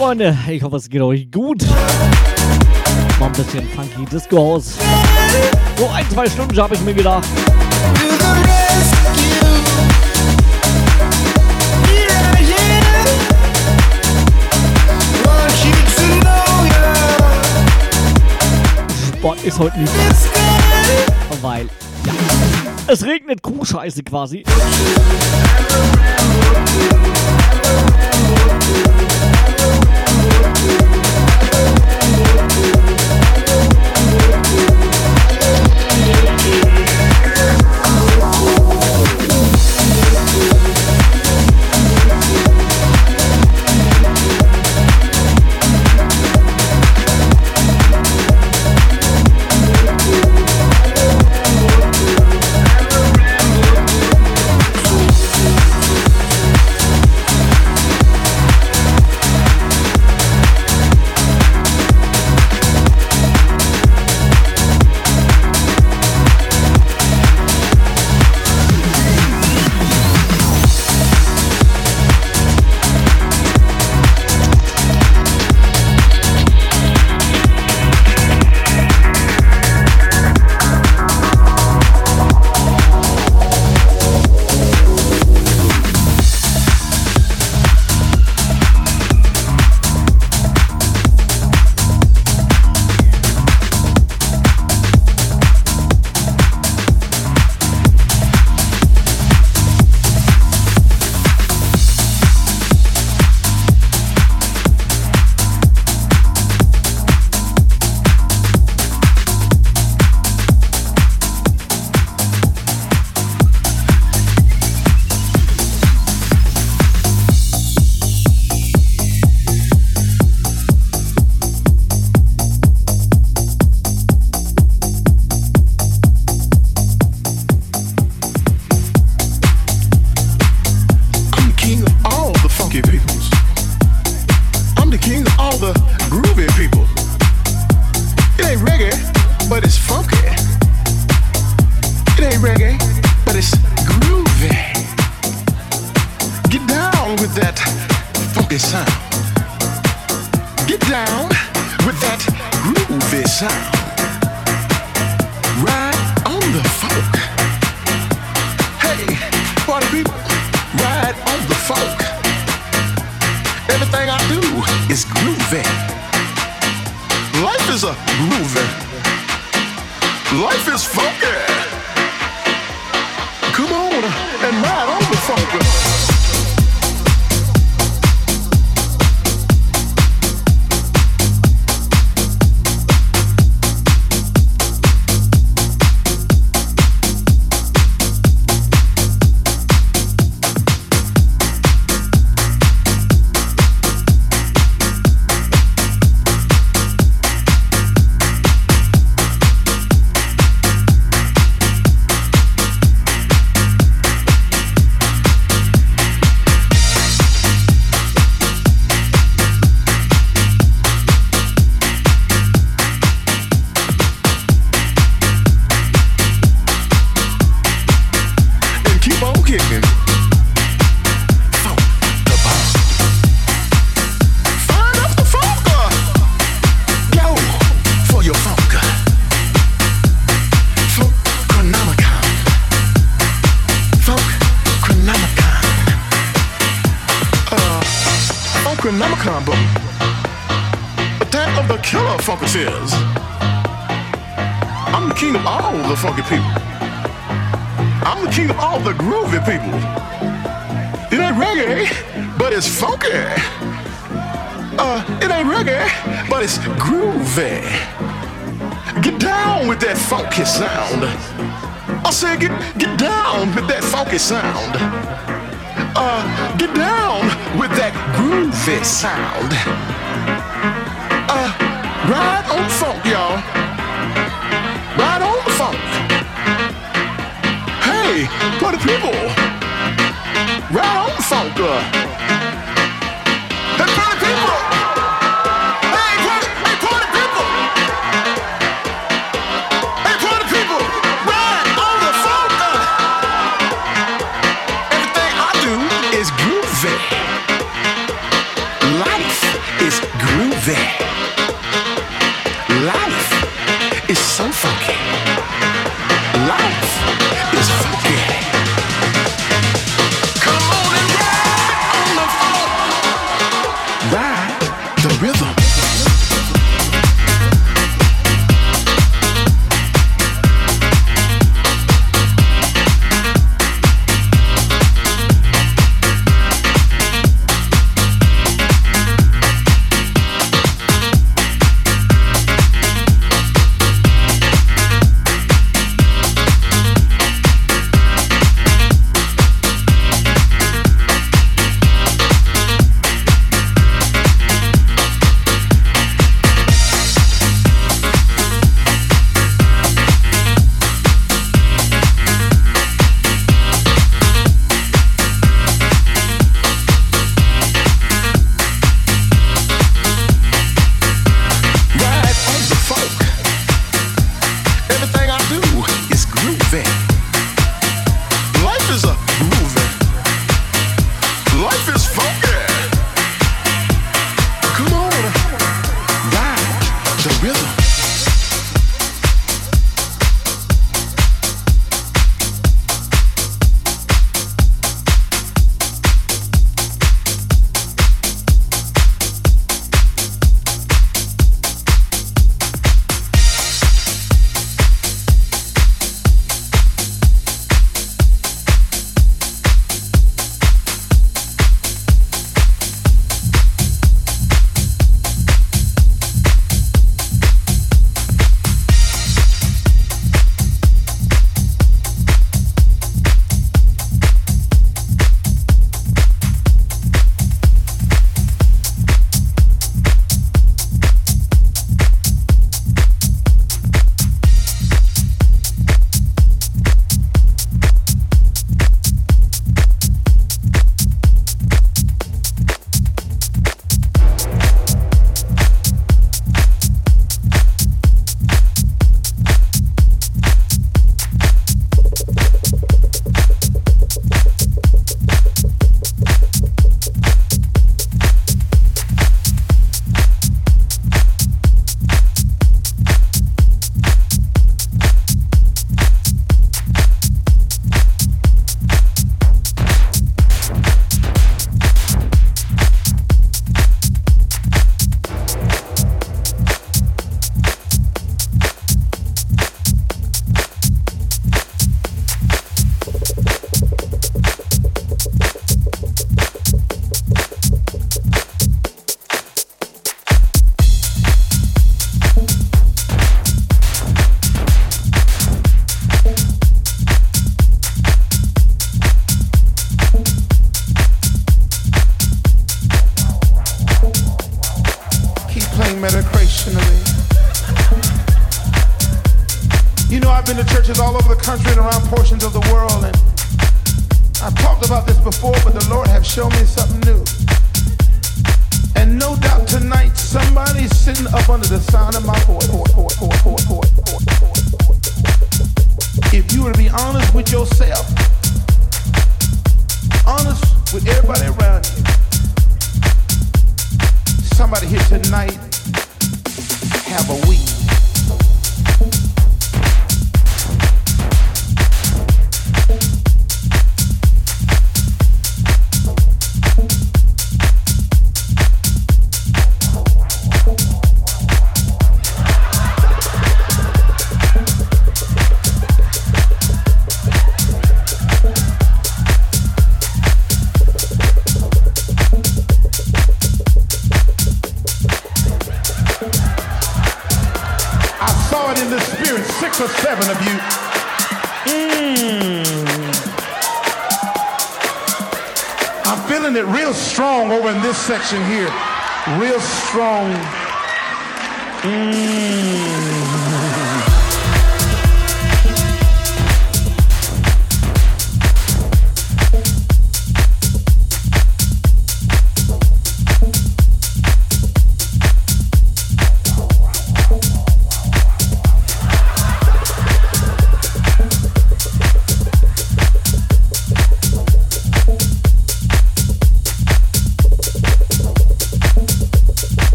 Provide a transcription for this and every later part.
Freunde, ich hoffe, es geht euch gut. Mal ein bisschen funky Disco aus. So ein, zwei Stunden habe ich mir gedacht. Sport ist heute nicht. Weil, ja, es regnet Kuhscheiße quasi.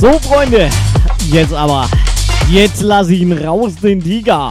So, Freunde, jetzt aber, jetzt lass ich ihn raus, den Tiger.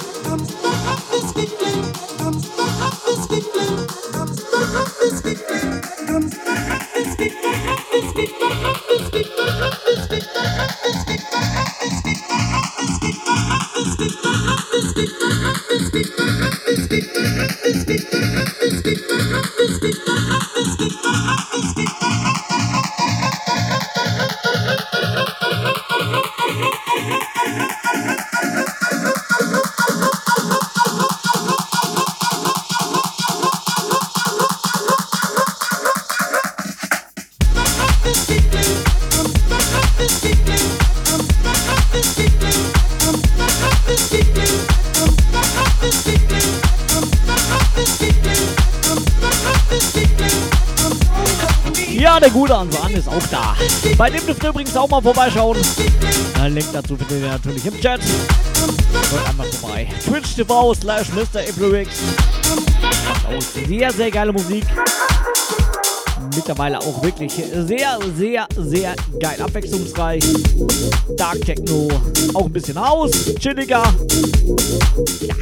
Ja, der gute Ansan ist auch da. Bei dem dürft ihr übrigens auch mal vorbeischauen. Ein Link dazu findet ihr natürlich im Chat. Schaut einmal vorbei. Twitch TV slash Mr. Auch sehr, sehr geile Musik. Mittlerweile auch wirklich sehr, sehr, sehr geil abwechslungsreich. Dark Techno, auch ein bisschen Haus, chilliger. Ja.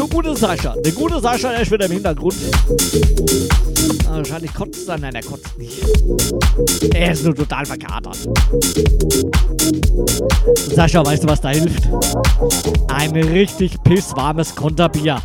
Nur gute Sascha. Der gute Sascha, der ist wieder im Hintergrund. Ah, Wahrscheinlich kotzt er. Nein, er kotzt nicht. Er ist nur total verkatert. Sascha, weißt du, was da hilft? Ein richtig pisswarmes Konterbier.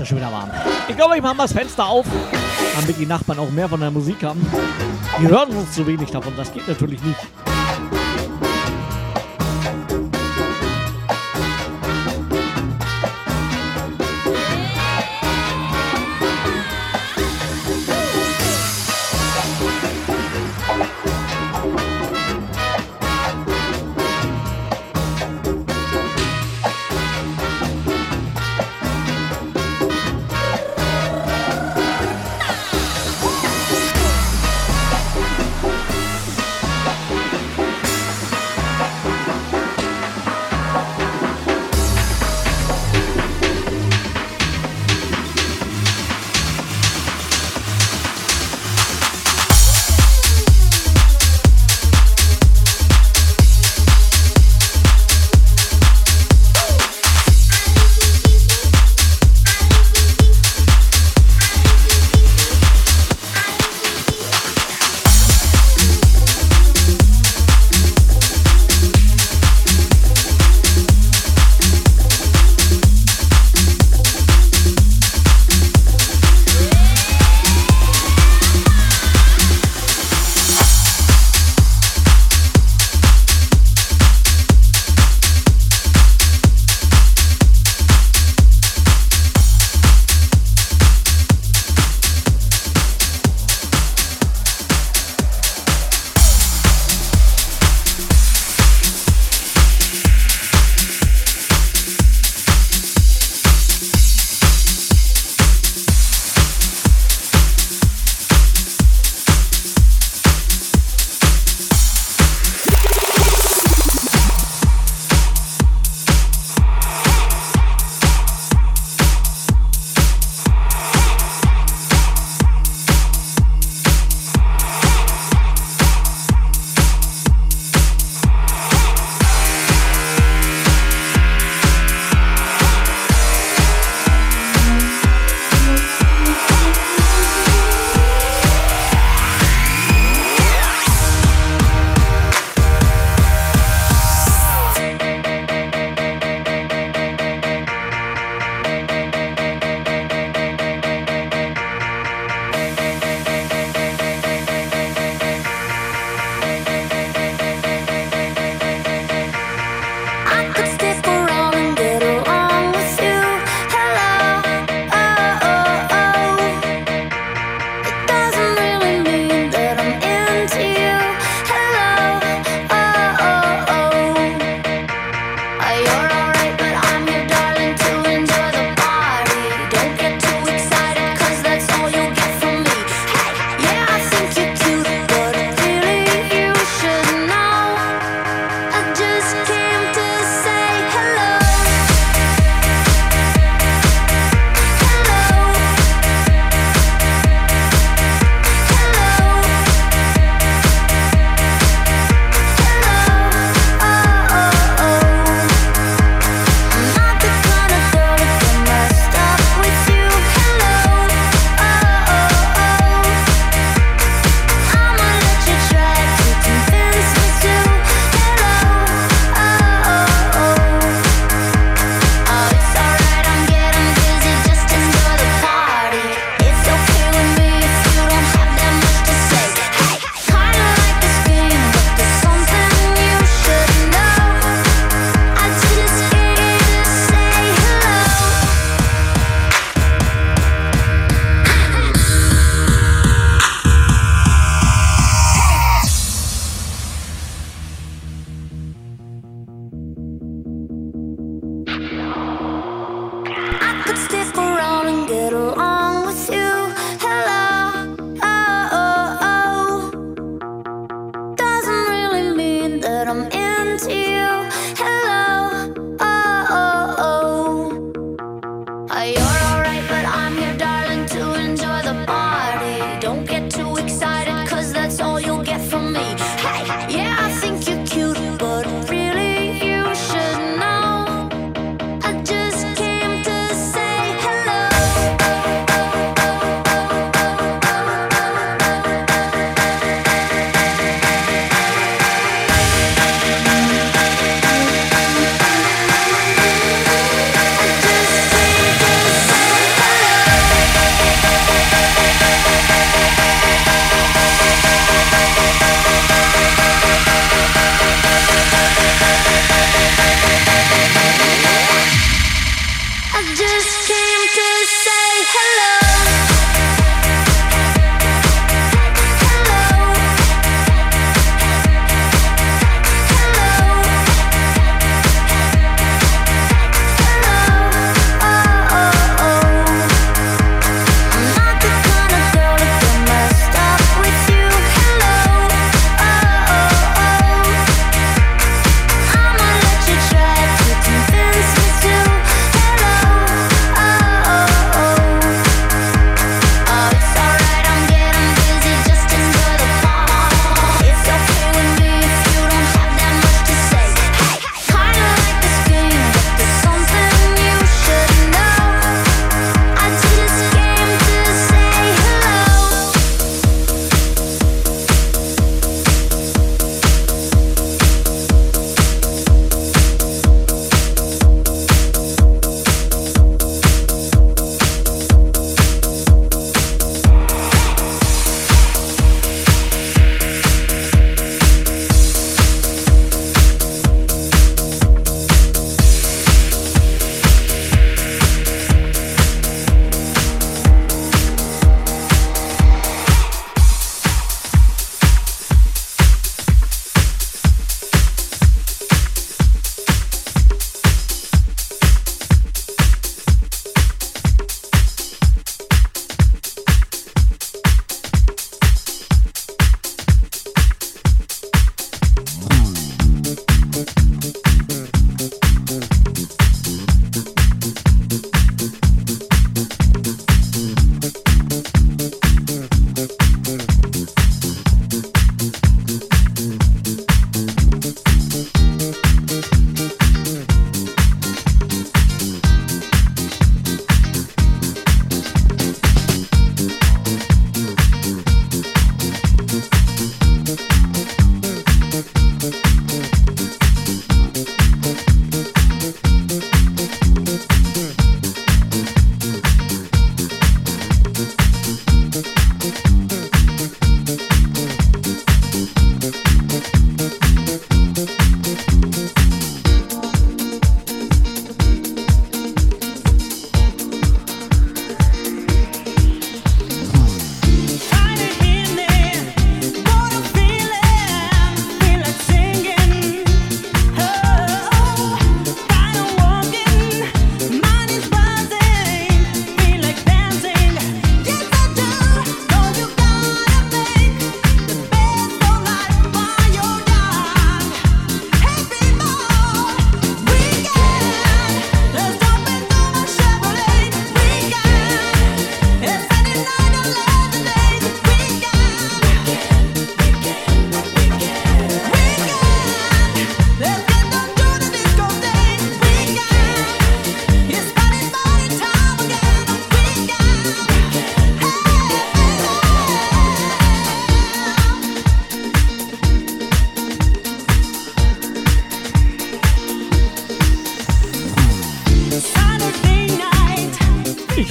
ist schon wieder warm. Ich glaube, ich mache mal das Fenster auf, damit die Nachbarn auch mehr von der Musik haben. Die hören uns zu wenig davon, das geht natürlich nicht.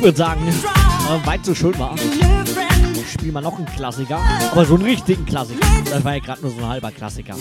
Würde sagen, äh, weil es so schön war, spielen wir noch einen Klassiker. Aber so einen richtigen Klassiker. Das war ja gerade nur so ein halber Klassiker.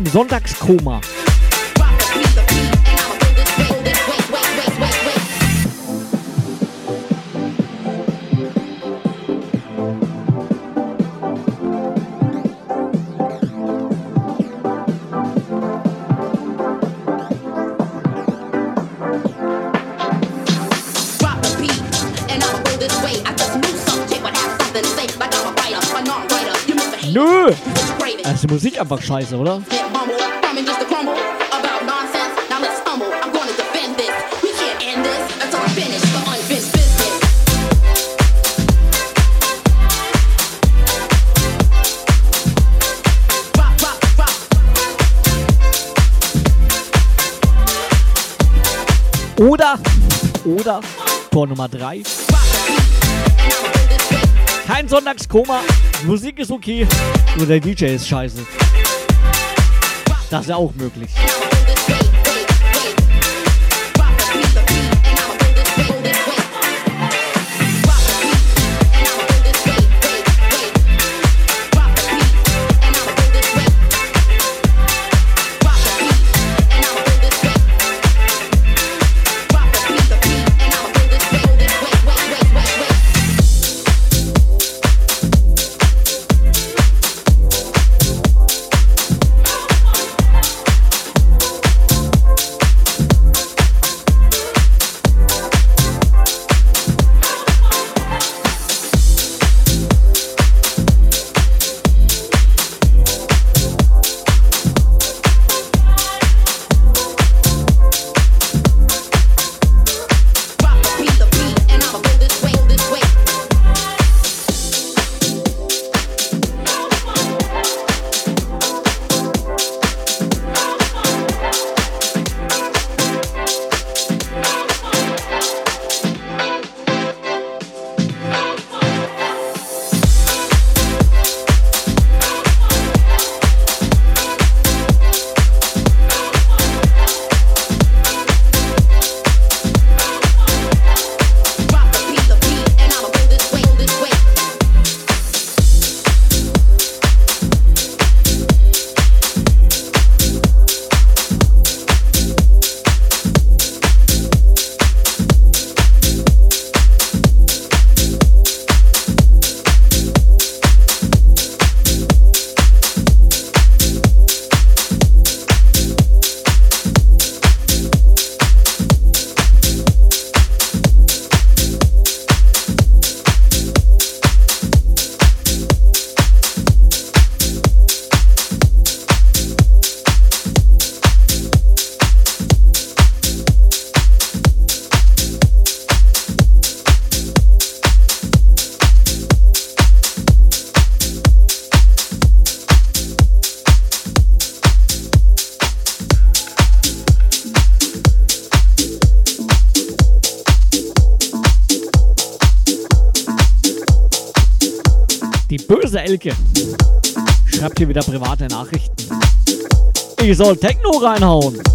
im Sonntagskoma. Nö! Das ist die Musik einfach scheiße, oder? Oder, oder Tor Nummer 3. Kein Sonntagskoma, Musik ist okay, nur der DJ ist scheiße. Das ist ja auch möglich. soll Techno reinhauen.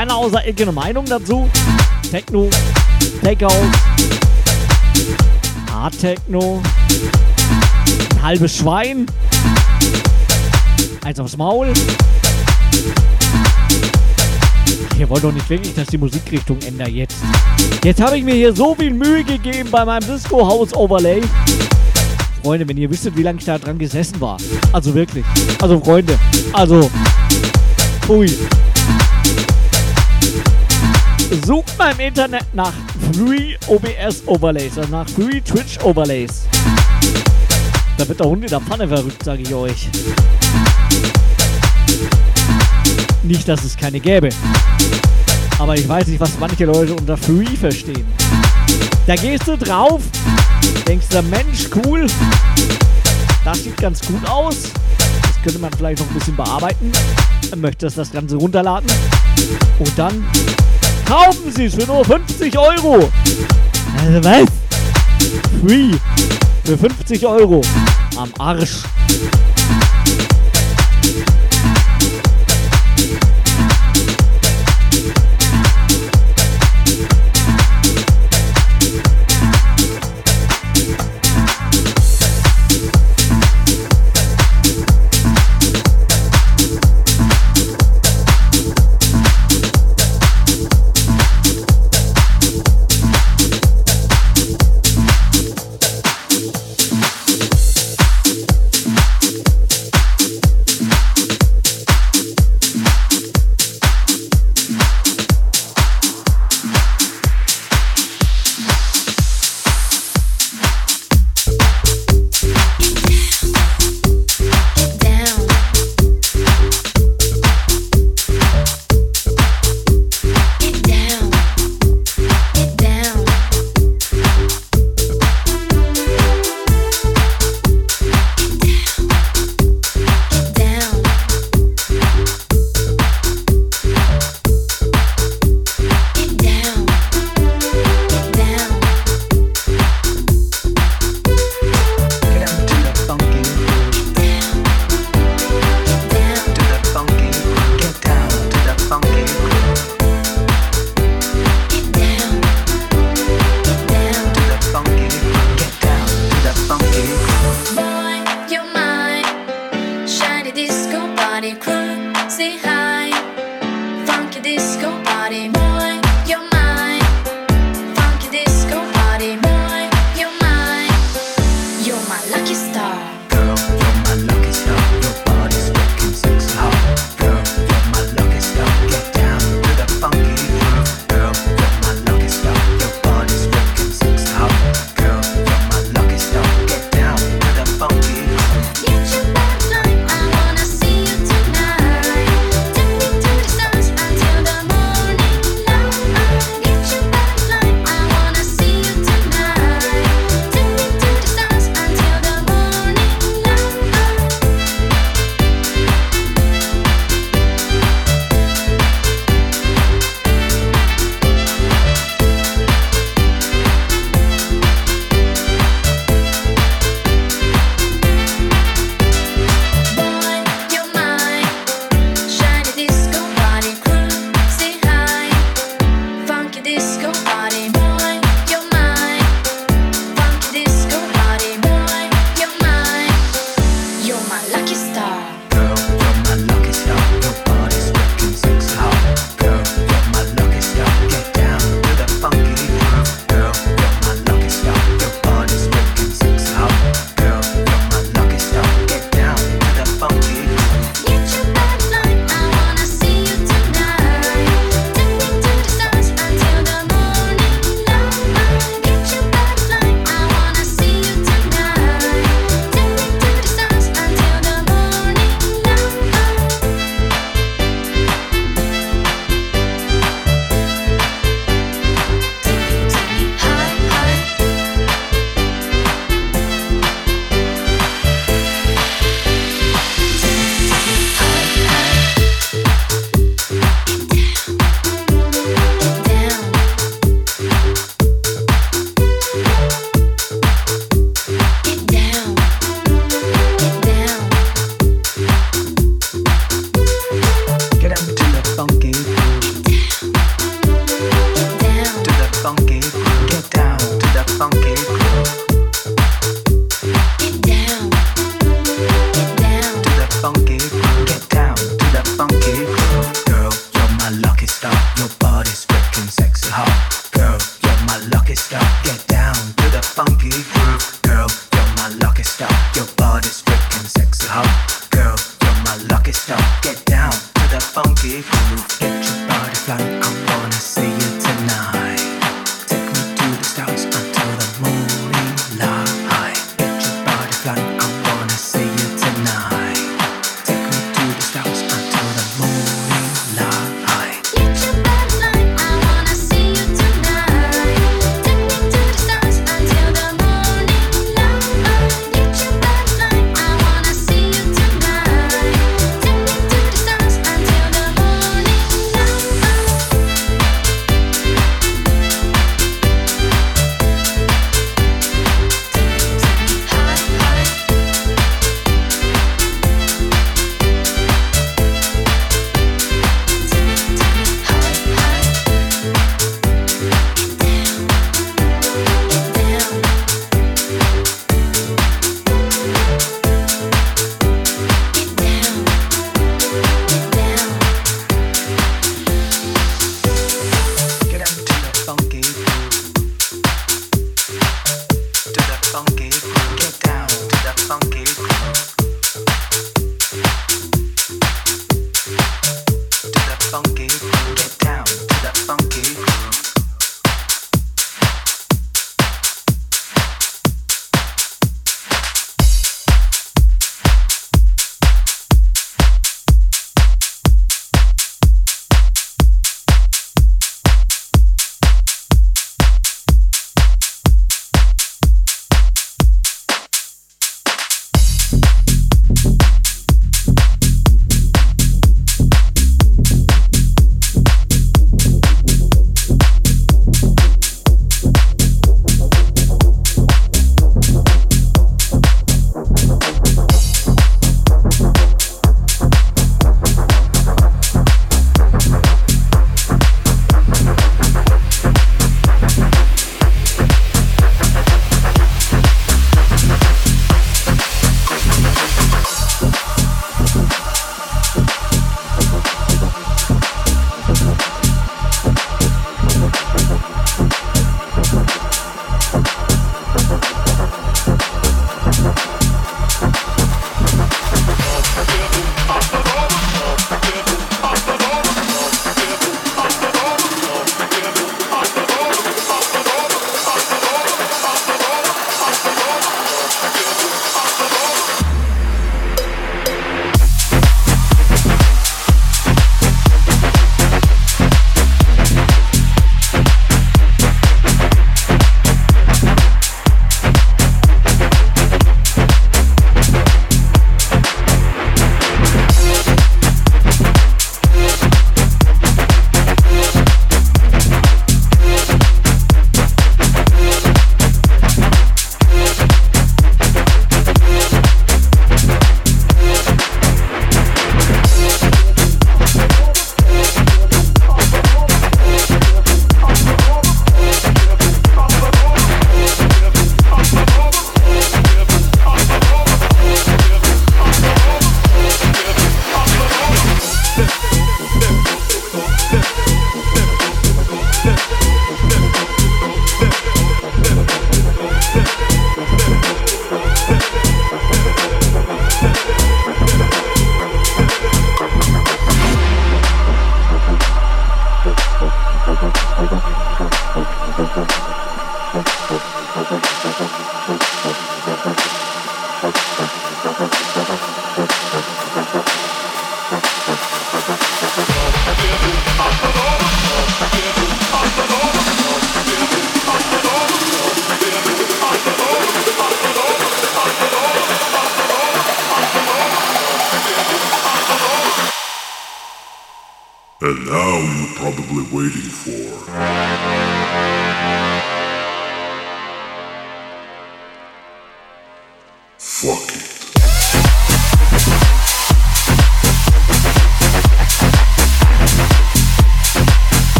Hat keiner außer Ecke eine Meinung dazu? Techno, Takeout, Hard Techno, ein halbes Schwein, eins aufs Maul. Ihr wollt doch nicht wirklich, dass die Musikrichtung ändert jetzt. Jetzt habe ich mir hier so viel Mühe gegeben bei meinem Disco House Overlay. Freunde, wenn ihr wüsstet, wie lange ich da dran gesessen war. Also wirklich. Also Freunde. Also. Ui. Sucht mal im Internet nach Free OBS Overlays, also nach Free Twitch Overlays. Da wird der Hund in der Pfanne verrückt, sage ich euch. Nicht, dass es keine gäbe. Aber ich weiß nicht, was manche Leute unter Free verstehen. Da gehst du drauf, denkst du, Mensch, cool. Das sieht ganz gut aus. Das könnte man vielleicht noch ein bisschen bearbeiten. Dann möchtest das Ganze runterladen. Und dann kaufen sie es für nur 50 Euro. Also was? Free. Für 50 Euro. Am Arsch.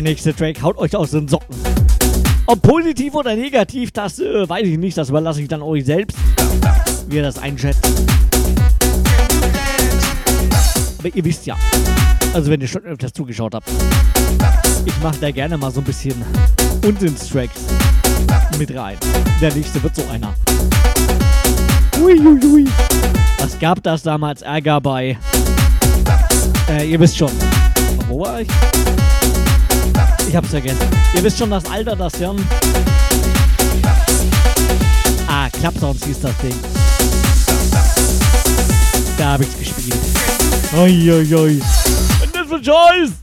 Der nächste Track haut euch aus den Socken. Ob positiv oder negativ, das äh, weiß ich nicht. Das überlasse ich dann euch selbst, wie ihr das einschätzt. Aber ihr wisst ja, also wenn ihr schon öfters zugeschaut habt, ich mache da gerne mal so ein bisschen Unsinnstracks mit rein. Der nächste wird so einer. Uiuiui. Was gab das damals Ärger bei äh, ihr wisst schon. Wo war ich? Ich hab's vergessen. Ihr wisst schon das Alter, das Jan. Ah, Klappsounds hieß das Ding. Da hab ich's gespielt. Oi, oi, oi. And that's for choice!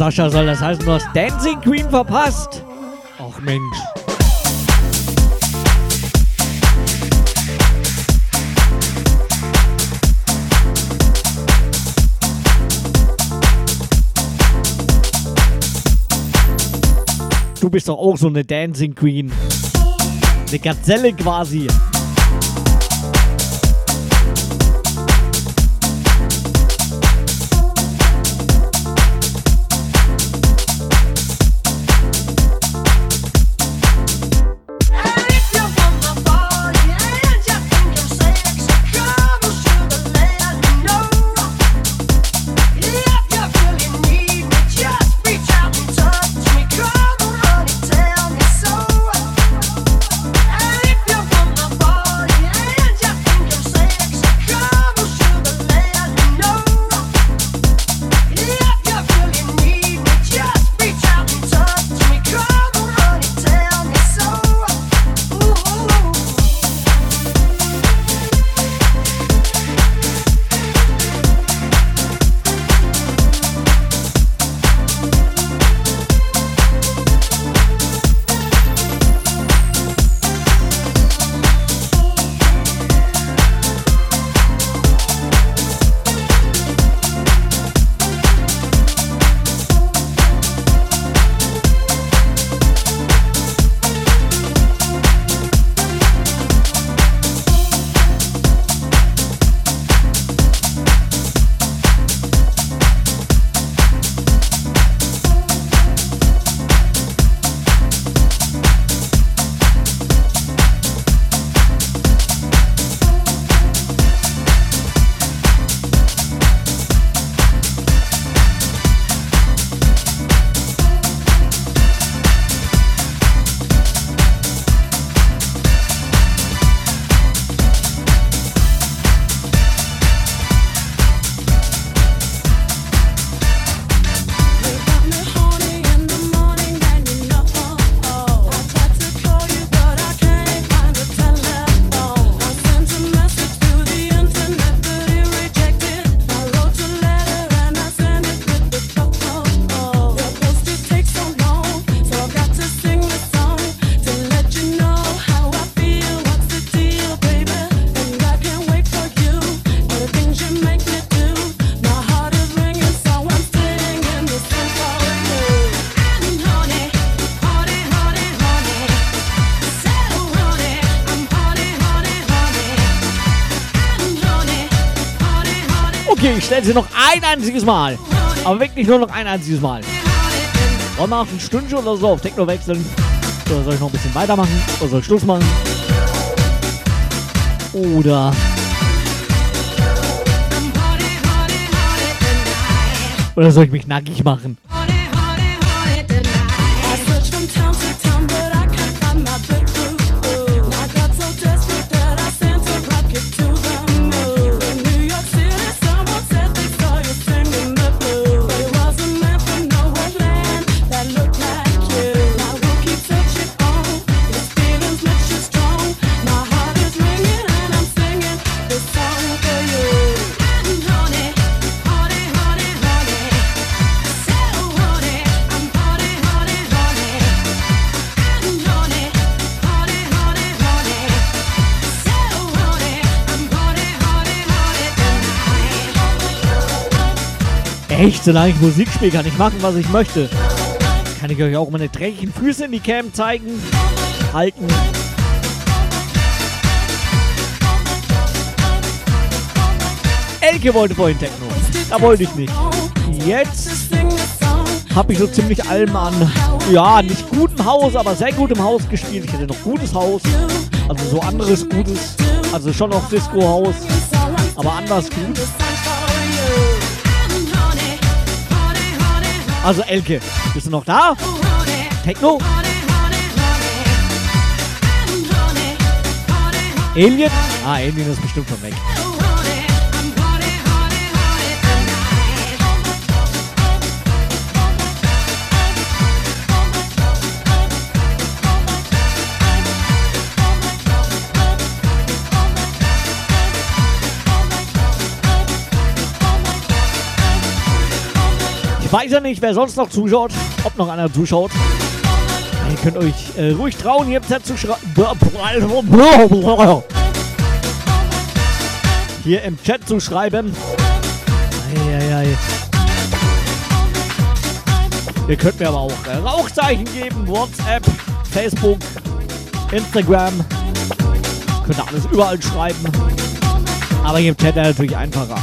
Sascha, soll das heißen, du hast Dancing Queen verpasst? Ach Mensch. Du bist doch auch so eine Dancing Queen. Eine Gazelle quasi. Sie noch ein einziges Mal. Aber wirklich nur noch ein einziges Mal. Wollen wir noch ein Stündchen oder so auf Techno wechseln? Oder soll ich noch ein bisschen weitermachen? Oder soll ich Schluss machen? Oder. Oder soll ich mich nackig machen? Echt, solange ich Musik spiele, kann ich machen, was ich möchte. Kann ich euch auch meine dreckigen Füße in die Cam zeigen, halten. Elke wollte vorhin Techno. Da wollte ich nicht. Jetzt habe ich so ziemlich allem an, ja, nicht gutem Haus, aber sehr gutem Haus gespielt. Ich hatte noch gutes Haus, also so anderes Gutes, also schon noch Disco-Haus, aber anders gut. Also Elke, bist du noch da? Techno? Alien? Ah, Alien ist bestimmt schon weg. Weiß ja nicht, wer sonst noch zuschaut, ob noch einer zuschaut. Ihr könnt euch äh, ruhig trauen, hier im Chat zu schreiben. Hier im Chat zu schreiben. Eieiei. Ihr könnt mir aber auch äh, Rauchzeichen geben, WhatsApp, Facebook, Instagram. Könnt ihr alles überall schreiben. Aber hier im Chat wäre natürlich einfacher.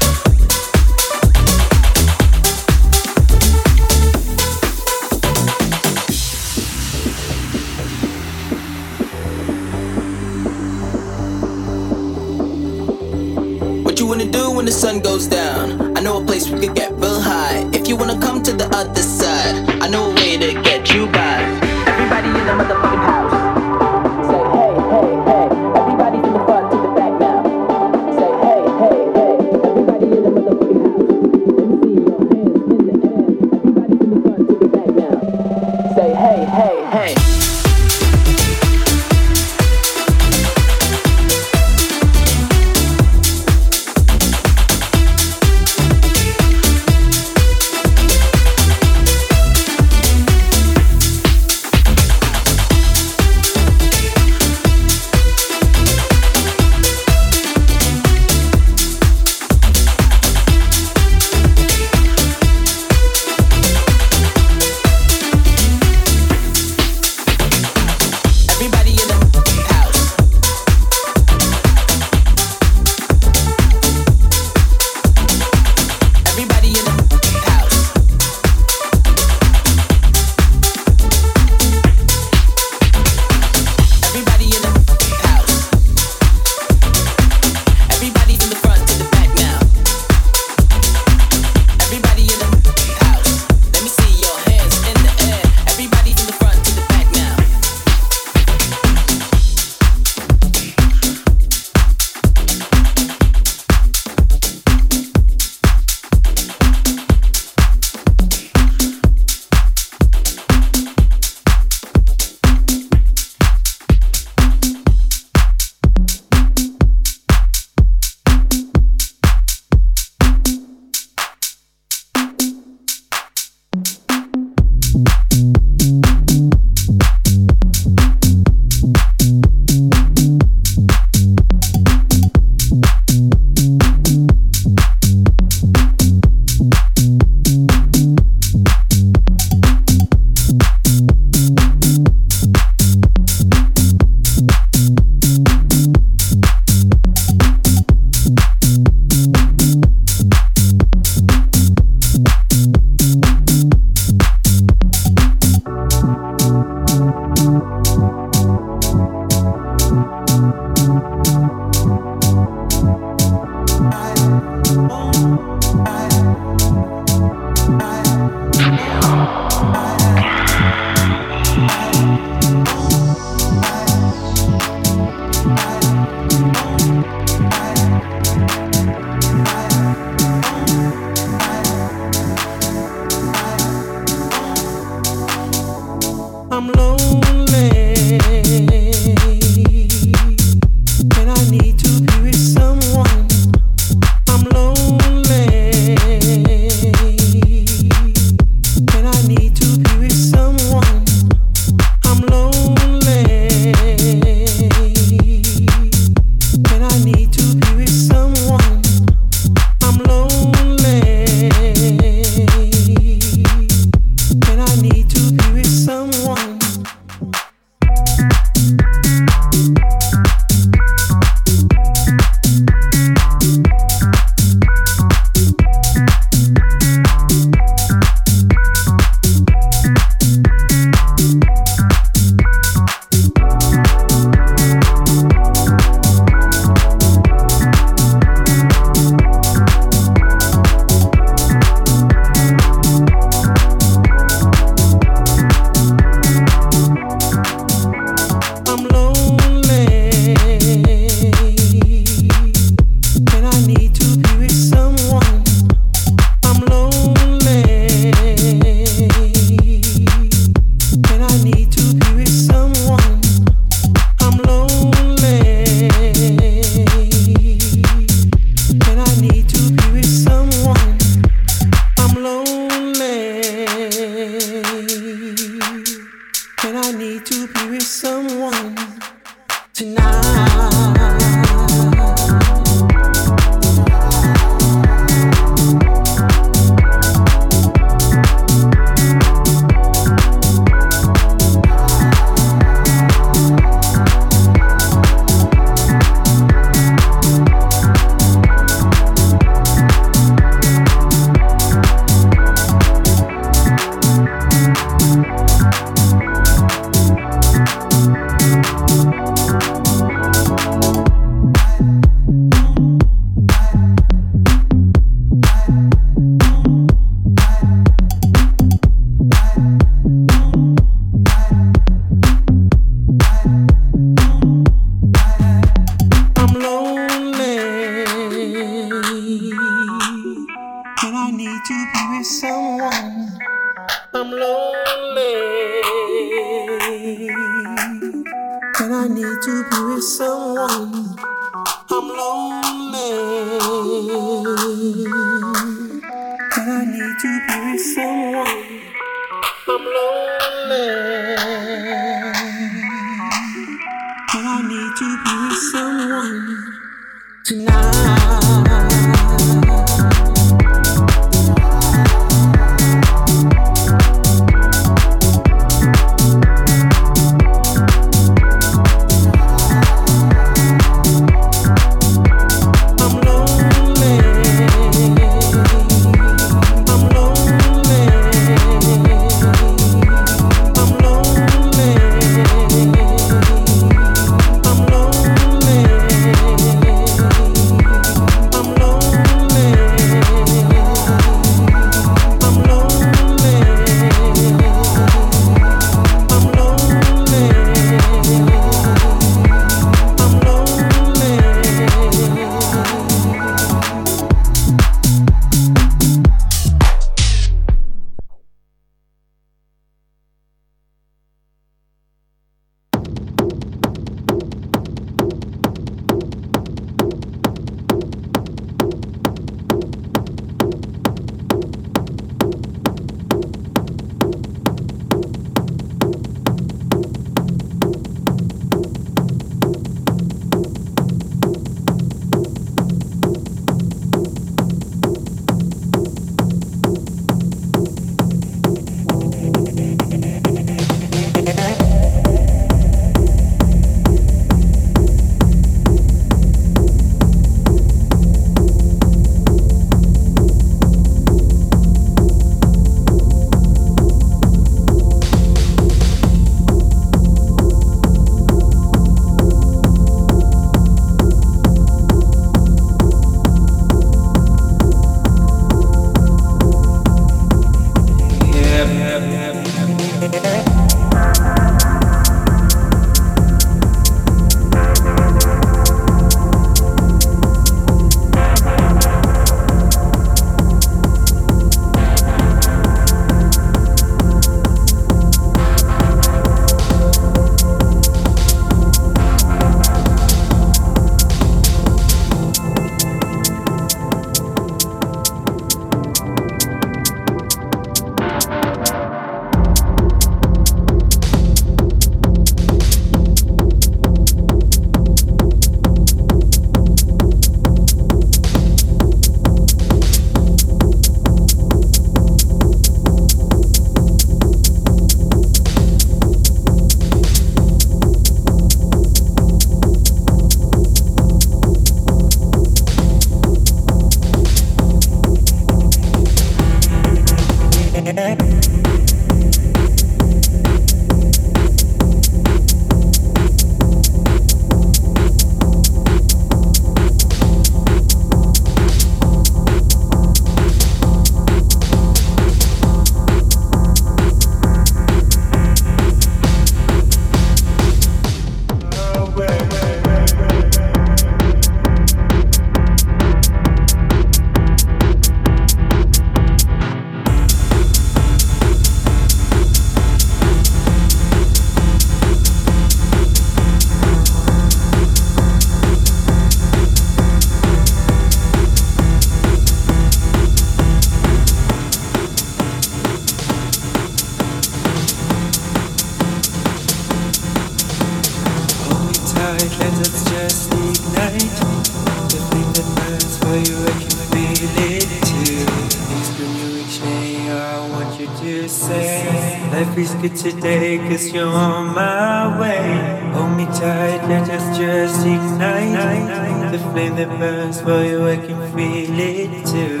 Today, cause you're on my way. Hold me tight, let us just ignite the flame that burns for you. I can feel it too.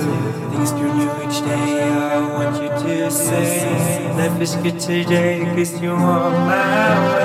Things turn new each day, I want you to say, Life is good today, cause you're on my way.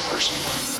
person.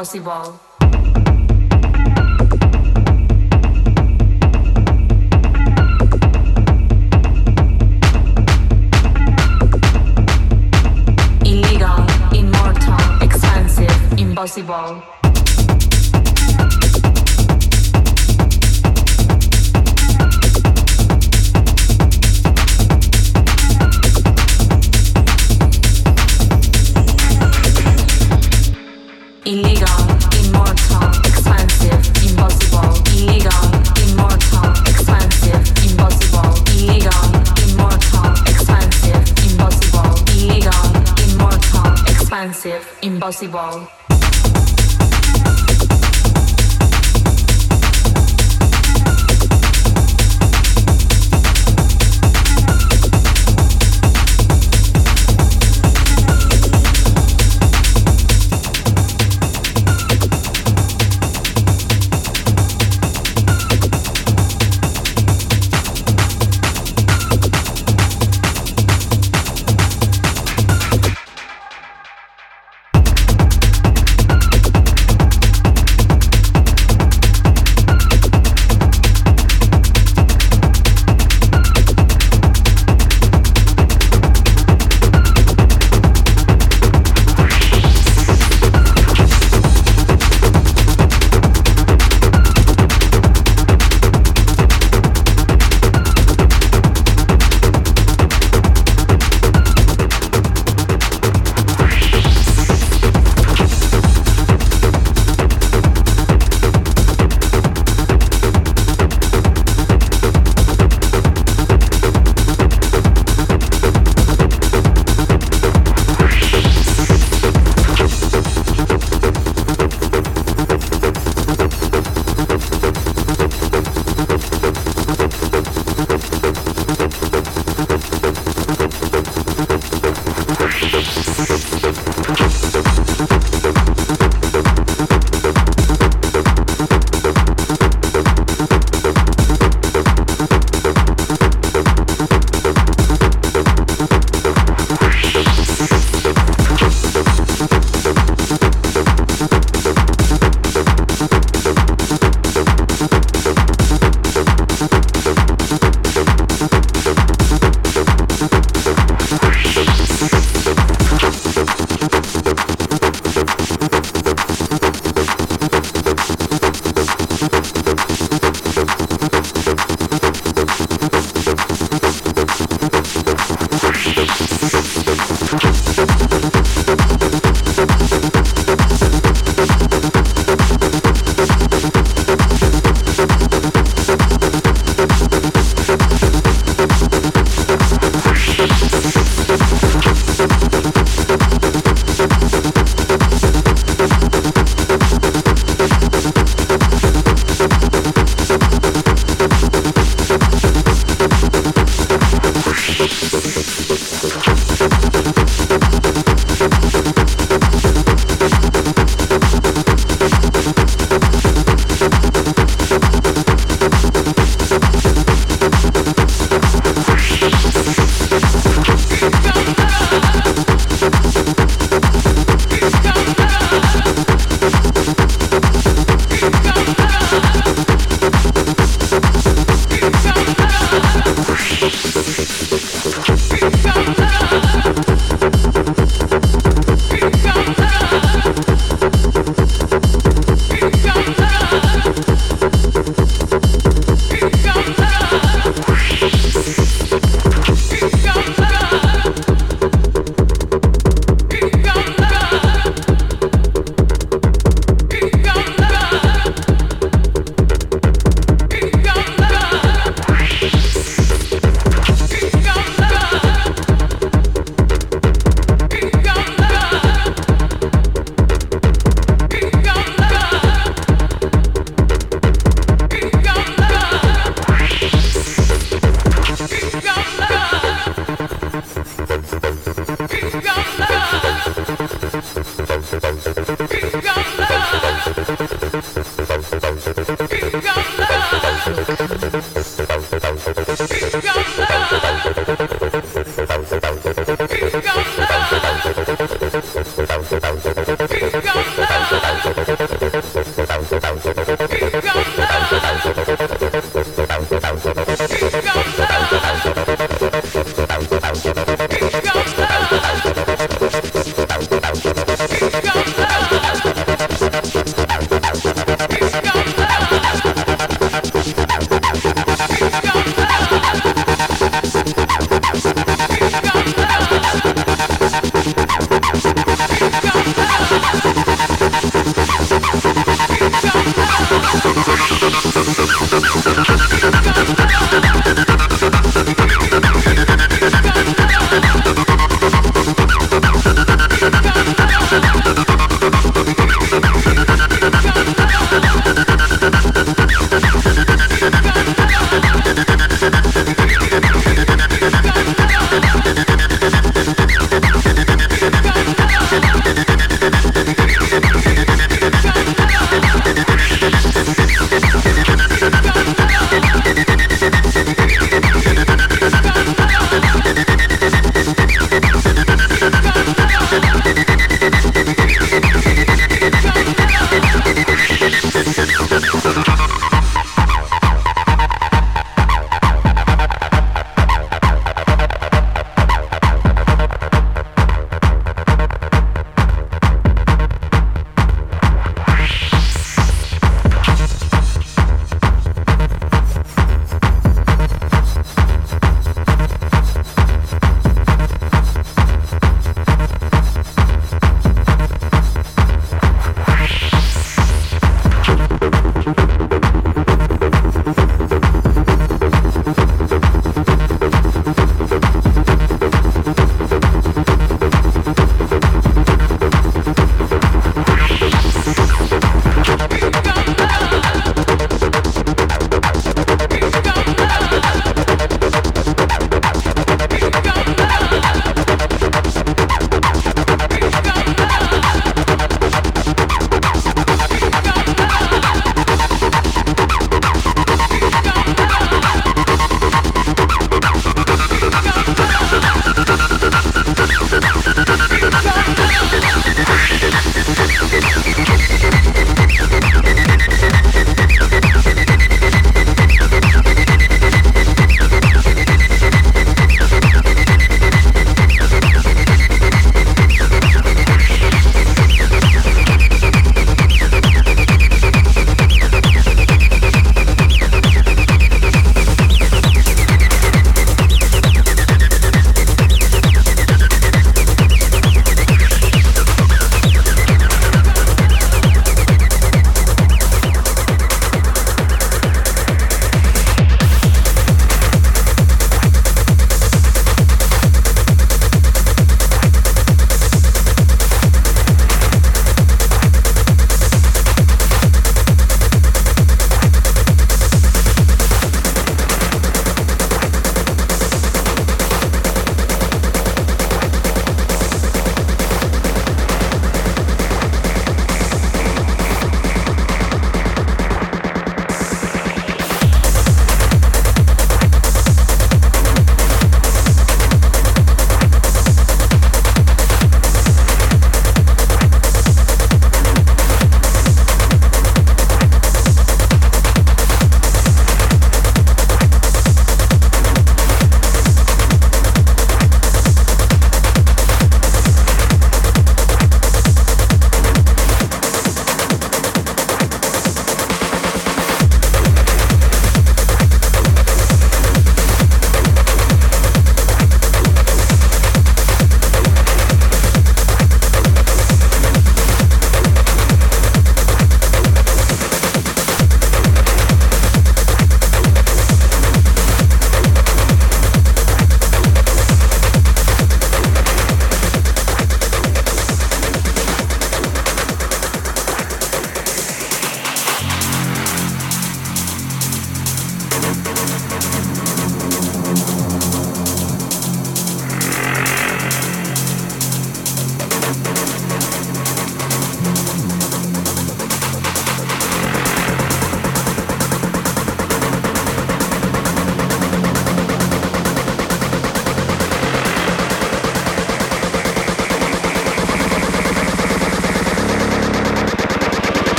possible.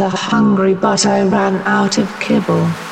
Are hungry, but I ran out of kibble.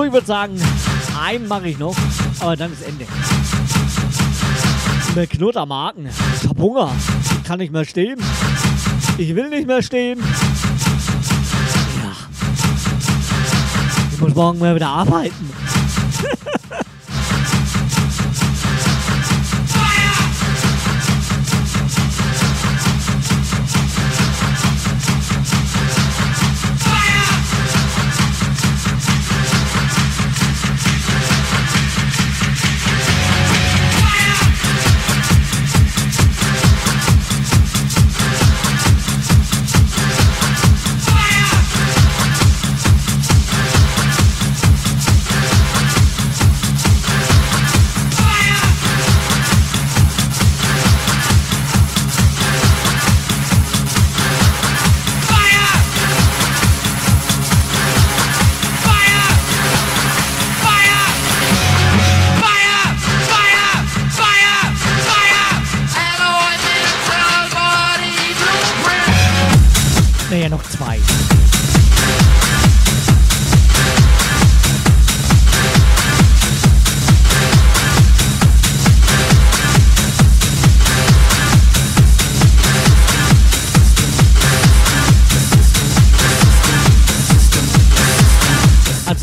So, ich würde sagen, einen mache ich noch, aber dann ist Ende. Mir knurrt am Magen. Ich hab Hunger. Ich kann nicht mehr stehen. Ich will nicht mehr stehen. Ja. Ich muss morgen mal wieder arbeiten.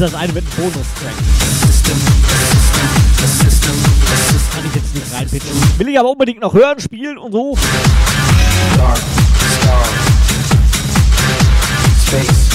das eine mit einem Bonus-Track. Das kann ich jetzt nicht reinpitchen. Will ich aber unbedingt noch hören, spielen und so. Dark, Star, Space.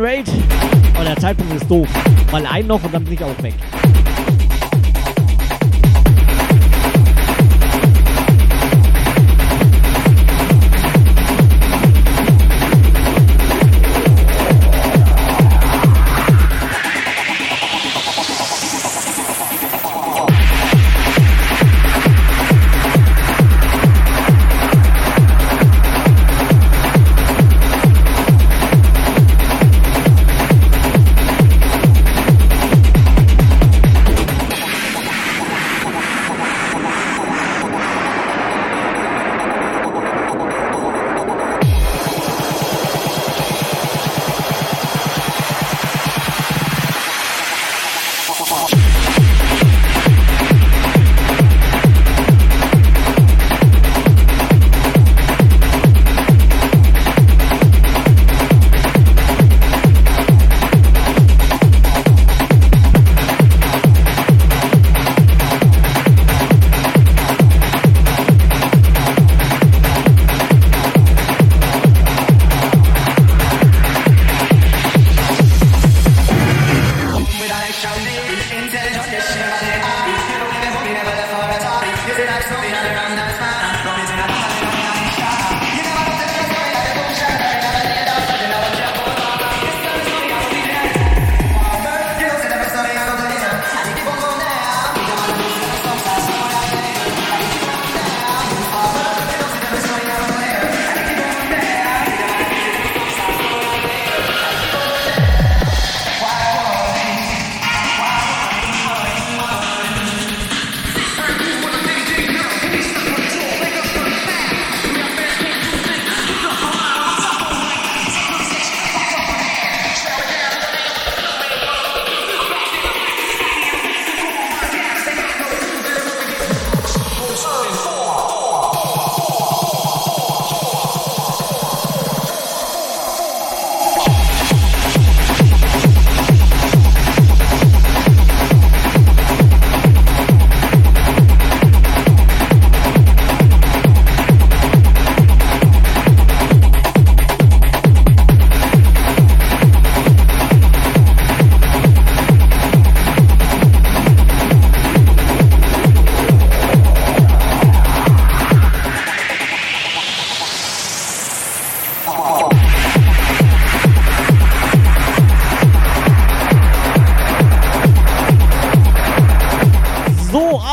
Raid. Aber der Zeitpunkt ist doof. Weil ein noch und dann bin ich auch weg.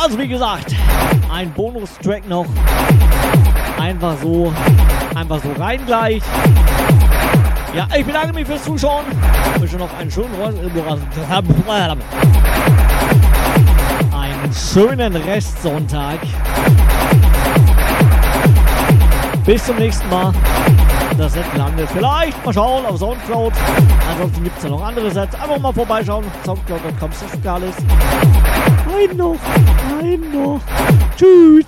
Also wie gesagt, ein Bonustrack noch. Einfach so, einfach so rein gleich. Ja, ich bedanke mich fürs Zuschauen. Ich wünsche noch einen schönen einen schönen Restsonntag. Bis zum nächsten Mal. Das Set landet vielleicht. Mal schauen auf Soundcloud. Ansonsten gibt es ja noch andere Sets. Einfach mal vorbeischauen. Soundcloud.com alles. Ein noch. Ein noch. Tschüss.